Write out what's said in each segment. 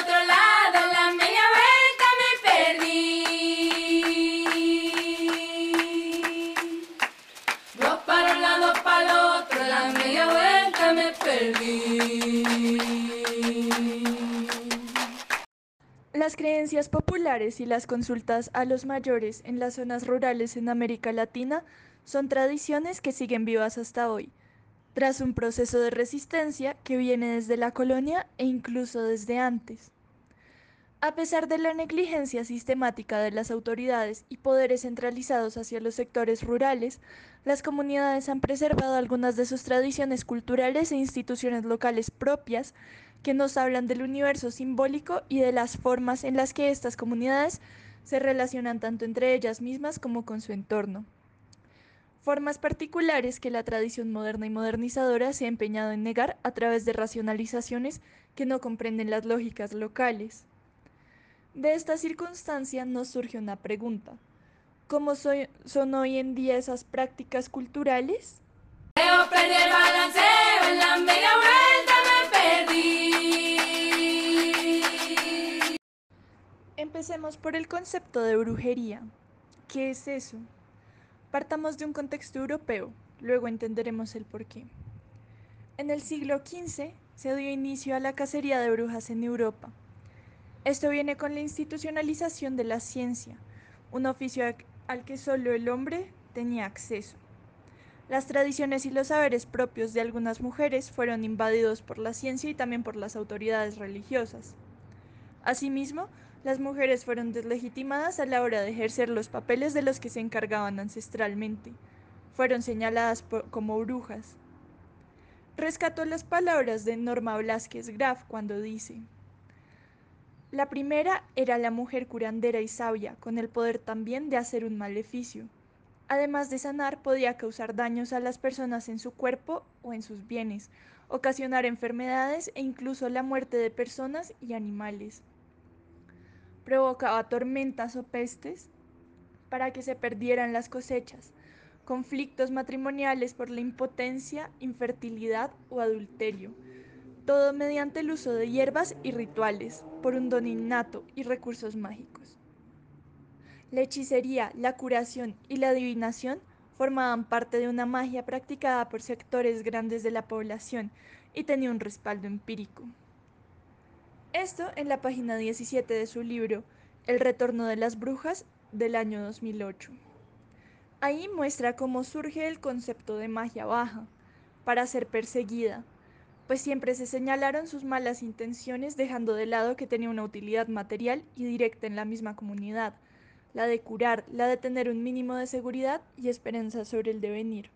otro lado, la media vuelta me perdí. Dos para un lado, para el otro, la media vuelta me perdí. Las creencias populares y las consultas a los mayores en las zonas rurales en América Latina son tradiciones que siguen vivas hasta hoy, tras un proceso de resistencia que viene desde la colonia e incluso desde antes. A pesar de la negligencia sistemática de las autoridades y poderes centralizados hacia los sectores rurales, las comunidades han preservado algunas de sus tradiciones culturales e instituciones locales propias que nos hablan del universo simbólico y de las formas en las que estas comunidades se relacionan tanto entre ellas mismas como con su entorno. Formas particulares que la tradición moderna y modernizadora se ha empeñado en negar a través de racionalizaciones que no comprenden las lógicas locales. De esta circunstancia nos surge una pregunta. ¿Cómo soy- son hoy en día esas prácticas culturales? Empecemos por el concepto de brujería. ¿Qué es eso? Partamos de un contexto europeo, luego entenderemos el porqué. En el siglo XV se dio inicio a la cacería de brujas en Europa. Esto viene con la institucionalización de la ciencia, un oficio al- que solo el hombre tenía acceso. Las tradiciones y los saberes propios de algunas mujeres fueron invadidos por la ciencia y también por las autoridades religiosas. Asimismo, las mujeres fueron deslegitimadas a la hora de ejercer los papeles de los que se encargaban ancestralmente. Fueron señaladas como brujas. Rescató las palabras de Norma Blasquez Graf cuando dice, La primera era la mujer curandera y sabia, con el poder también de hacer un maleficio. Además de sanar, podía causar daños a las personas en su cuerpo o en sus bienes, ocasionar enfermedades e incluso la muerte de personas y animales provocaba tormentas o pestes para que se perdieran las cosechas, conflictos matrimoniales por la impotencia, infertilidad o adulterio, todo mediante el uso de hierbas y rituales, por un don innato y recursos mágicos. La hechicería, la curación y la adivinación formaban parte de una magia practicada por sectores grandes de la población y tenía un respaldo empírico. Esto en la página 17 de su libro El retorno de las brujas del año 2008. Ahí muestra cómo surge el concepto de magia baja, para ser perseguida, pues siempre se señalaron sus malas intenciones dejando de lado que tenía una utilidad material y directa en la misma comunidad, la de curar, la de tener un mínimo de seguridad y esperanza sobre el devenir.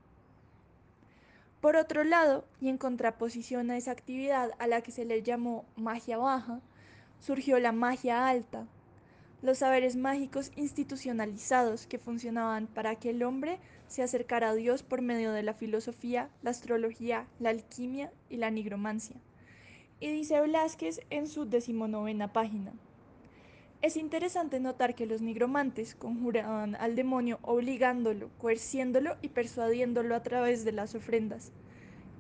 Por otro lado, y en contraposición a esa actividad a la que se le llamó magia baja, surgió la magia alta, los saberes mágicos institucionalizados que funcionaban para que el hombre se acercara a Dios por medio de la filosofía, la astrología, la alquimia y la nigromancia. Y dice Velázquez en su decimonovena página. Es interesante notar que los nigromantes conjuraban al demonio obligándolo, coerciéndolo y persuadiéndolo a través de las ofrendas.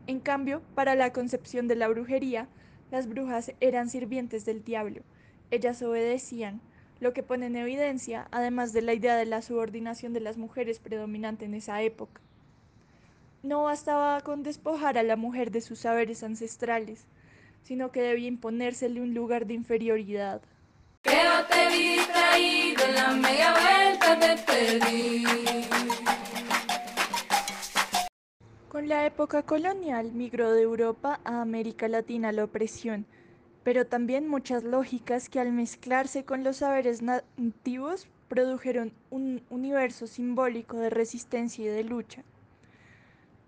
En cambio, para la concepción de la brujería, las brujas eran sirvientes del diablo. Ellas obedecían, lo que pone en evidencia, además de la idea de la subordinación de las mujeres predominante en esa época. No bastaba con despojar a la mujer de sus saberes ancestrales, sino que debía imponérsele un lugar de inferioridad. La media vuelta te perdí. Con la época colonial migró de Europa a América Latina la opresión, pero también muchas lógicas que al mezclarse con los saberes nativos produjeron un universo simbólico de resistencia y de lucha.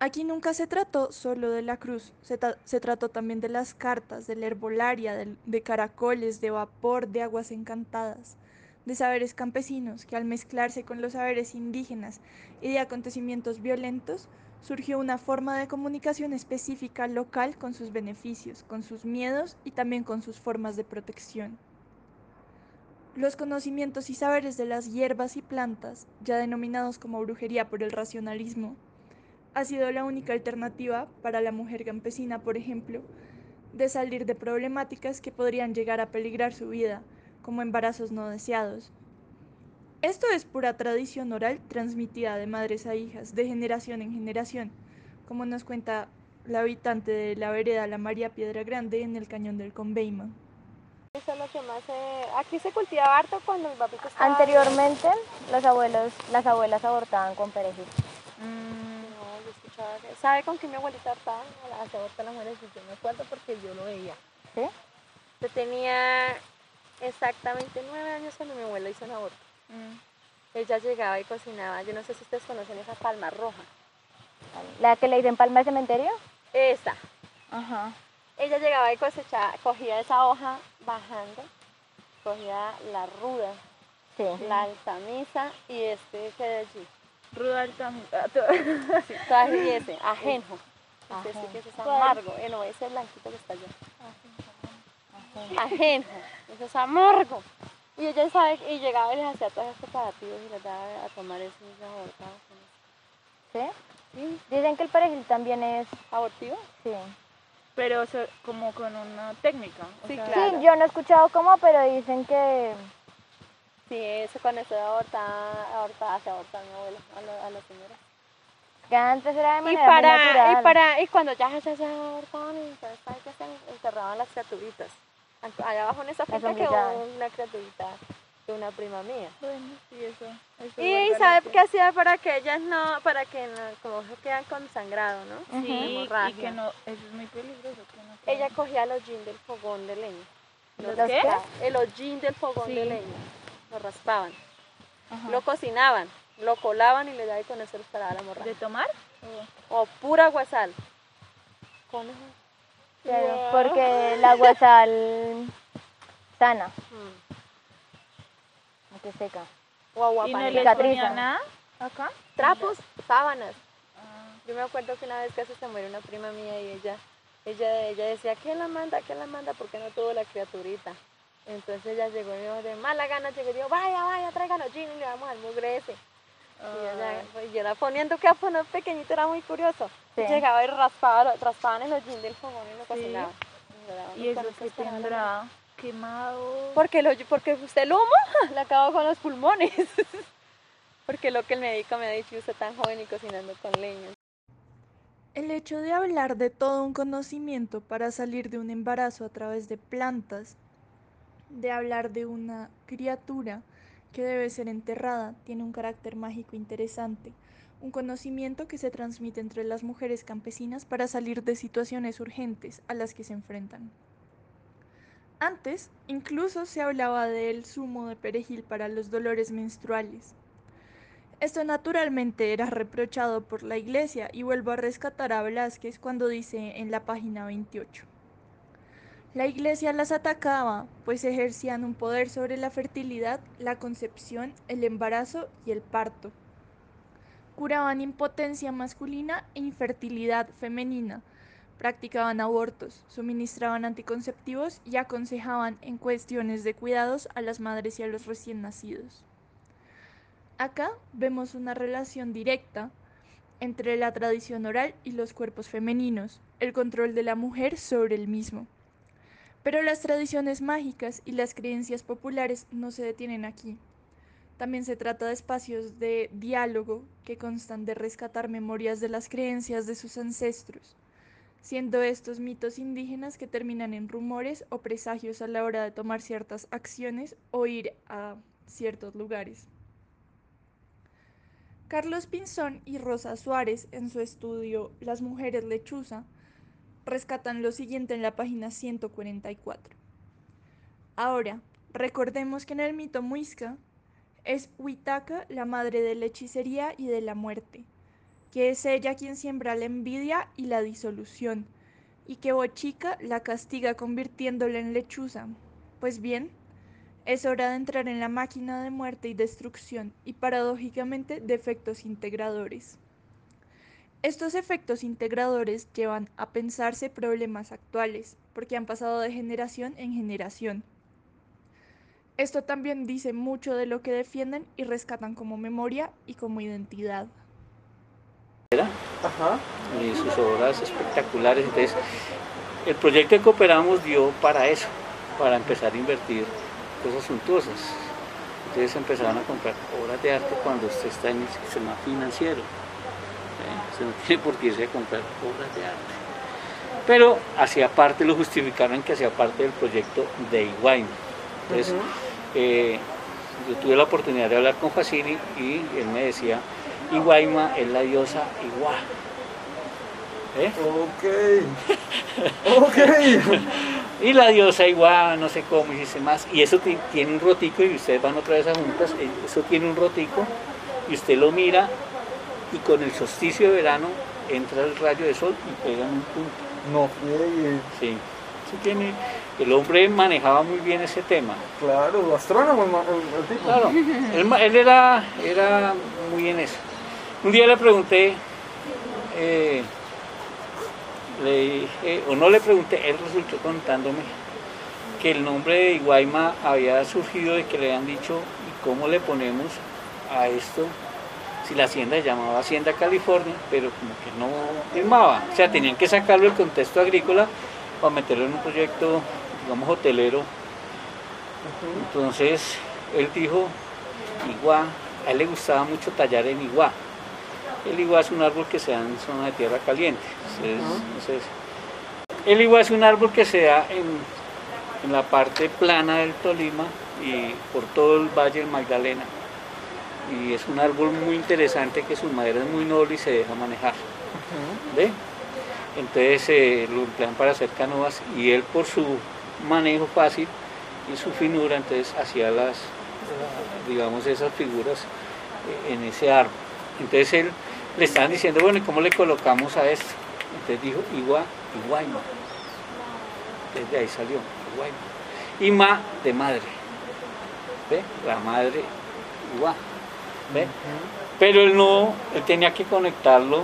Aquí nunca se trató solo de la cruz, se, tra- se trató también de las cartas, de la herbolaria, de caracoles, de vapor, de aguas encantadas, de saberes campesinos que al mezclarse con los saberes indígenas y de acontecimientos violentos, surgió una forma de comunicación específica local con sus beneficios, con sus miedos y también con sus formas de protección. Los conocimientos y saberes de las hierbas y plantas, ya denominados como brujería por el racionalismo, ha sido la única alternativa para la mujer campesina, por ejemplo, de salir de problemáticas que podrían llegar a peligrar su vida, como embarazos no deseados. Esto es pura tradición oral transmitida de madres a hijas, de generación en generación, como nos cuenta la habitante de la vereda La María Piedra Grande en el cañón del Conveima. Eso es lo que más se... Aquí se cultivaba harto cuando mi papito estaba... Anteriormente, los abuelos, las abuelas abortaban con perejil. No, yo escuchaba que... ¿Sabe con qué mi abuelita abortaba? Las abortan las mujeres y yo me acuerdo porque yo lo veía. ¿Sí? Yo tenía exactamente nueve años cuando mi abuela hizo un aborto. Ella llegaba y cocinaba. Yo no sé si ustedes conocen esa palma roja. ¿La que le dicen palma de cementerio? Esa. Ajá. Ella llegaba y cosechaba, cogía esa hoja bajando, cogía la ruda, Sí. la altamisa y este que de allí. Ruda Altamira. Sí, todas y ese, ajenjo. Este sí que es amargo. Eh, no, ese blanquito que está allá. Ajenjo. Eso es amargo. Y ella sabe, y llegaba y les hacía todos estos preparativos y les daba a tomar eso y se abortaba con eso. ¿Sí? ¿Sí? Dicen que el perejil también es... ¿Abortivo? Sí. Pero como con una técnica. Sí, Sí, claro. yo no he escuchado cómo, pero dicen que... Sí, eso con eso de abortar, abortar, se abortaba mi abuela a, lo- a las señoras. que antes era de Y manera muy para, natural. y para, y cuando ya se se abortaban, entonces ¿sabe qué hacían? Enterraban las criaturitas. Allá abajo en esa finca quedó una criaturita de una prima mía. Bueno, sí, eso. eso Y ¿sabe la qué hacía para que ellas no, para que no, como se quedan con sangrado, ¿no? Sí, y que no, eso es muy peligroso. Que no Ella cogía el hollín del fogón de leña. ¿Los Los qué? El hollín del fogón Sí. de leña. Lo raspaban. Ajá. Lo cocinaban, lo colaban y le daban y con eso les paraba la ¿De hemorragia. tomar? O pura guasal. Con eso. Claro, porque el agua sal sana, Mm. aunque seca. O agua ¿Y no panela. le Cicatriza. ponía nada acá? Trapos, sábanas. Ah, Yo me acuerdo que una vez casi se murió una prima mía y ella, ella, ella decía, ¿quién la manda? ¿Quién la manda? ¿Por qué no tuvo la criaturita? Entonces ella llegó y me dijo, de mala gana, llegó y dijo, vaya, vaya, tráiganos gin y le vamos al mugre ese. Y ella, pues, yo era poniendo que a poner pequeñito era muy curioso. Sí. Llegaba y raspaba, raspaban el hollín del fogón y lo cocinaban. Daban ¿Y eso que tendrá? Quemado. Porque, lo, porque usted el humo le acabó con los pulmones. porque lo que el médico me ha dicho, usted tan joven y cocinando con leña. El hecho de hablar de todo un conocimiento para salir de un embarazo a través de plantas, de hablar de una criatura que debe ser enterrada, tiene un carácter mágico interesante, un conocimiento que se transmite entre las mujeres campesinas para salir de situaciones urgentes a las que se enfrentan. Antes, incluso se hablaba del zumo de perejil para los dolores menstruales. Esto naturalmente era reprochado por la iglesia y vuelvo a rescatar a Velázquez cuando dice en la página 28. La iglesia las atacaba, pues ejercían un poder sobre la fertilidad, la concepción, el embarazo y el parto. Curaban impotencia masculina e infertilidad femenina, practicaban abortos, suministraban anticonceptivos y aconsejaban en cuestiones de cuidados a las madres y a los recién nacidos. Acá vemos una relación directa entre la tradición oral y los cuerpos femeninos, el control de la mujer sobre el mismo. Pero las tradiciones mágicas y las creencias populares no se detienen aquí. También se trata de espacios de diálogo que constan de rescatar memorias de las creencias de sus ancestros, siendo estos mitos indígenas que terminan en rumores o presagios a la hora de tomar ciertas acciones o ir a ciertos lugares. Carlos Pinzón y Rosa Suárez en su estudio Las mujeres lechuza rescatan lo siguiente en la página 144. Ahora, recordemos que en el mito muisca es Huitaca la madre de la hechicería y de la muerte, que es ella quien siembra la envidia y la disolución, y que Bochica la castiga convirtiéndola en lechuza. Pues bien, es hora de entrar en la máquina de muerte y destrucción y paradójicamente de efectos integradores. Estos efectos integradores llevan a pensarse problemas actuales, porque han pasado de generación en generación. Esto también dice mucho de lo que defienden y rescatan como memoria y como identidad. Ajá. y sus obras espectaculares. Entonces, el proyecto que cooperamos dio para eso, para empezar a invertir cosas suntuosas. Entonces empezaron a comprar obras de arte cuando usted está en el sistema financiero. Usted no tiene por qué irse a comprar obras de arte. Pero hacía parte, lo justificaron que hacía parte del proyecto de Iguayma. Entonces, eh, yo tuve la oportunidad de hablar con Facini y él me decía, Iguayma es la diosa Iguá. ¿Eh? Ok. Ok. Y la diosa igual, no sé cómo, y dice más. Y eso ti- tiene un rotico y ustedes van otra vez a juntas, eh, eso tiene un rotico y usted lo mira y con el solsticio de verano entra el rayo de sol y pega en un punto. No friegue. Sí, eso tiene, el hombre manejaba muy bien ese tema. Claro, astrónomo el, tipo. Claro, él, era, era muy en eso. Un día le pregunté, eh, le dije, o no le pregunté, él resultó contándome que el nombre de Iguayma había surgido de que le habían dicho, ¿y cómo le ponemos a esto? Si la hacienda se llamaba Hacienda California, pero como que no firmaba. O sea, tenían que sacarlo del contexto agrícola para meterlo en un proyecto, digamos, hotelero entonces él dijo, iguá, a él le gustaba mucho tallar en iguá. El iguá es un árbol que se da en zona de tierra caliente. Entonces, entonces, el iguá es un árbol que se da en, en la parte plana del Tolima y por todo el Valle del Magdalena. Y es un árbol muy interesante que su madera es muy noble y se deja manejar. ¿Ve? Entonces eh, lo emplean para hacer canoas y él por su manejo fácil y su finura, entonces hacía las, digamos, esas figuras eh, en ese árbol. Entonces él le estaban diciendo, bueno, ¿y cómo le colocamos a esto? Entonces dijo, Igua, Iguayma. Desde ahí salió, Iguayma. Y ma de madre. ¿Ve? La madre, Igua. ¿Ve? Pero él no, él tenía que conectarlo,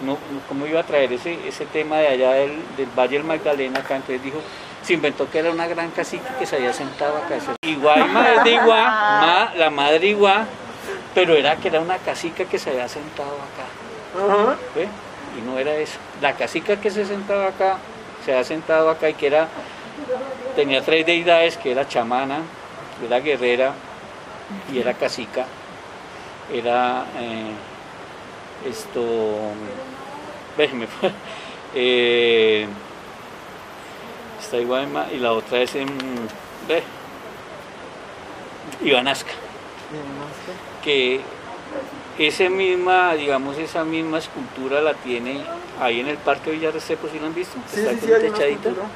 no, no- ¿cómo iba a traer ese, ese tema de allá del, del Valle del Magdalena acá? Entonces dijo, se inventó que era una gran cacique que se había sentado acá. Iguayma es de Iguá, ma, la madre Iguá, pero era que era una cacica que se había sentado acá. ¿ve? Y no era eso. La cacica que se sentaba acá, se había sentado acá y que era, tenía tres deidades, que era chamana, era guerrera y era cacica. Era eh, esto, ve, me fue, eh, está Iguayma y la otra es en, ve, Ibanasca que esa misma, digamos, esa misma escultura la tiene ahí en el Parque Villarrestrepo, ¿sí lo han visto? Sí, Está sí, una techadita, escultura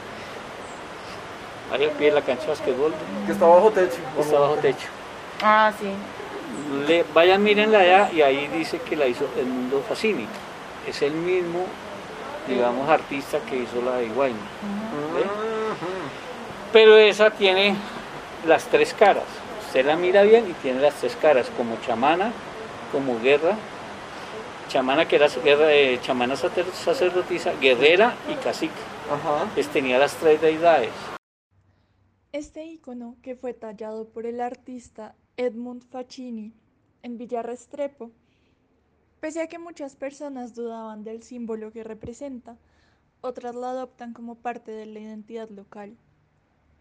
ahí al pie de la cancha de basquetbol, que está bajo techo. está bajo techo. Ah, sí. Le, vayan, mírenla allá y ahí dice que la hizo Edmundo Facini. Es el mismo, digamos, artista que hizo la de Iguayna. Pero esa tiene las tres caras. Usted la mira bien y tiene las tres caras, como chamana, como guerra. Chamana que era guerra, eh, chamana sacer- sacerdotisa, guerrera y. Ajá. Pues tenía las tres deidades. Este icono, que fue tallado por el artista Edmund Facchini en Villarrestrepo, pese a que muchas personas dudaban del símbolo que representa, otras lo adoptan como parte de la identidad local.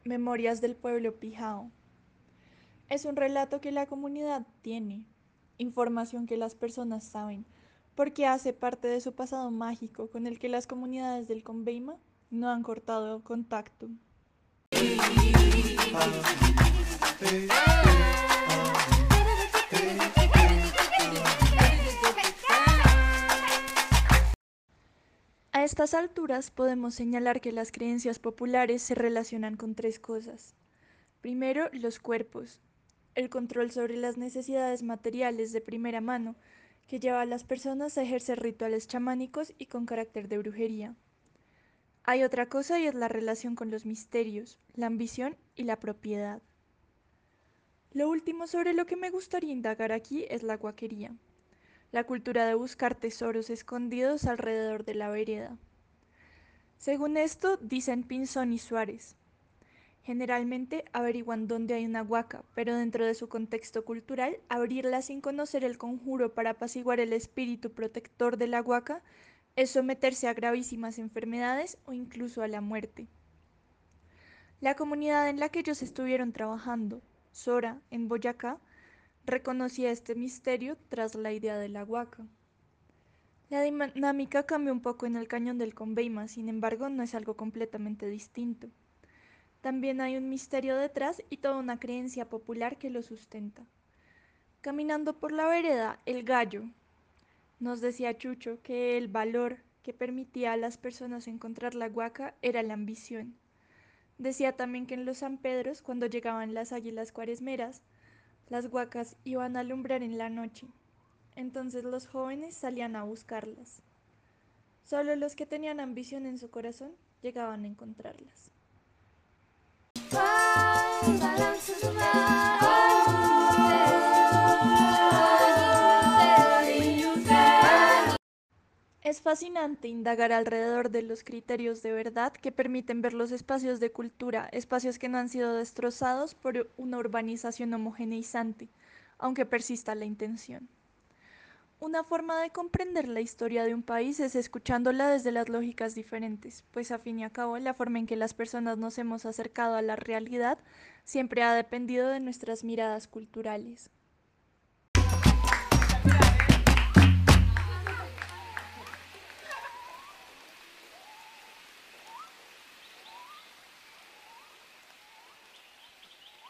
Memorias del pueblo Pijao. Es un relato que la comunidad tiene, información que las personas saben, porque hace parte de su pasado mágico con el que las comunidades del Conveima no han cortado contacto. A estas alturas podemos señalar que las creencias populares se relacionan con tres cosas. Primero, los cuerpos, el control sobre las necesidades materiales de primera mano que lleva a las personas a ejercer rituales chamánicos y con carácter de brujería. Hay otra cosa y es la relación con los misterios, la ambición y la propiedad. Lo último sobre lo que me gustaría indagar aquí es la guaquería, la cultura de buscar tesoros escondidos alrededor de la vereda. Según esto, dicen Pinzón y Suárez, Generalmente averiguan dónde hay una huaca, pero dentro de su contexto cultural, abrirla sin conocer el conjuro para apaciguar el espíritu protector de la huaca es someterse a gravísimas enfermedades o incluso a la muerte. La comunidad en la que ellos estuvieron trabajando, Sora, en Boyacá, reconocía este misterio tras la idea de la huaca. La dinámica cambia un poco en el cañón del Conveima, sin embargo no es algo completamente distinto. También hay un misterio detrás y toda una creencia popular que lo sustenta. Caminando por la vereda, el gallo. Nos decía Chucho que el valor que permitía a las personas encontrar la huaca era la ambición. Decía también que en los San Pedros, cuando llegaban las águilas cuaresmeras, las huacas iban a alumbrar en la noche. Entonces los jóvenes salían a buscarlas. Solo los que tenían ambición en su corazón llegaban a encontrarlas. Es fascinante indagar alrededor de los criterios de verdad que permiten ver los espacios de cultura, espacios que no han sido destrozados por una urbanización homogeneizante, aunque persista la intención. Una forma de comprender la historia de un país es escuchándola desde las lógicas diferentes, pues a fin y a cabo la forma en que las personas nos hemos acercado a la realidad siempre ha dependido de nuestras miradas culturales.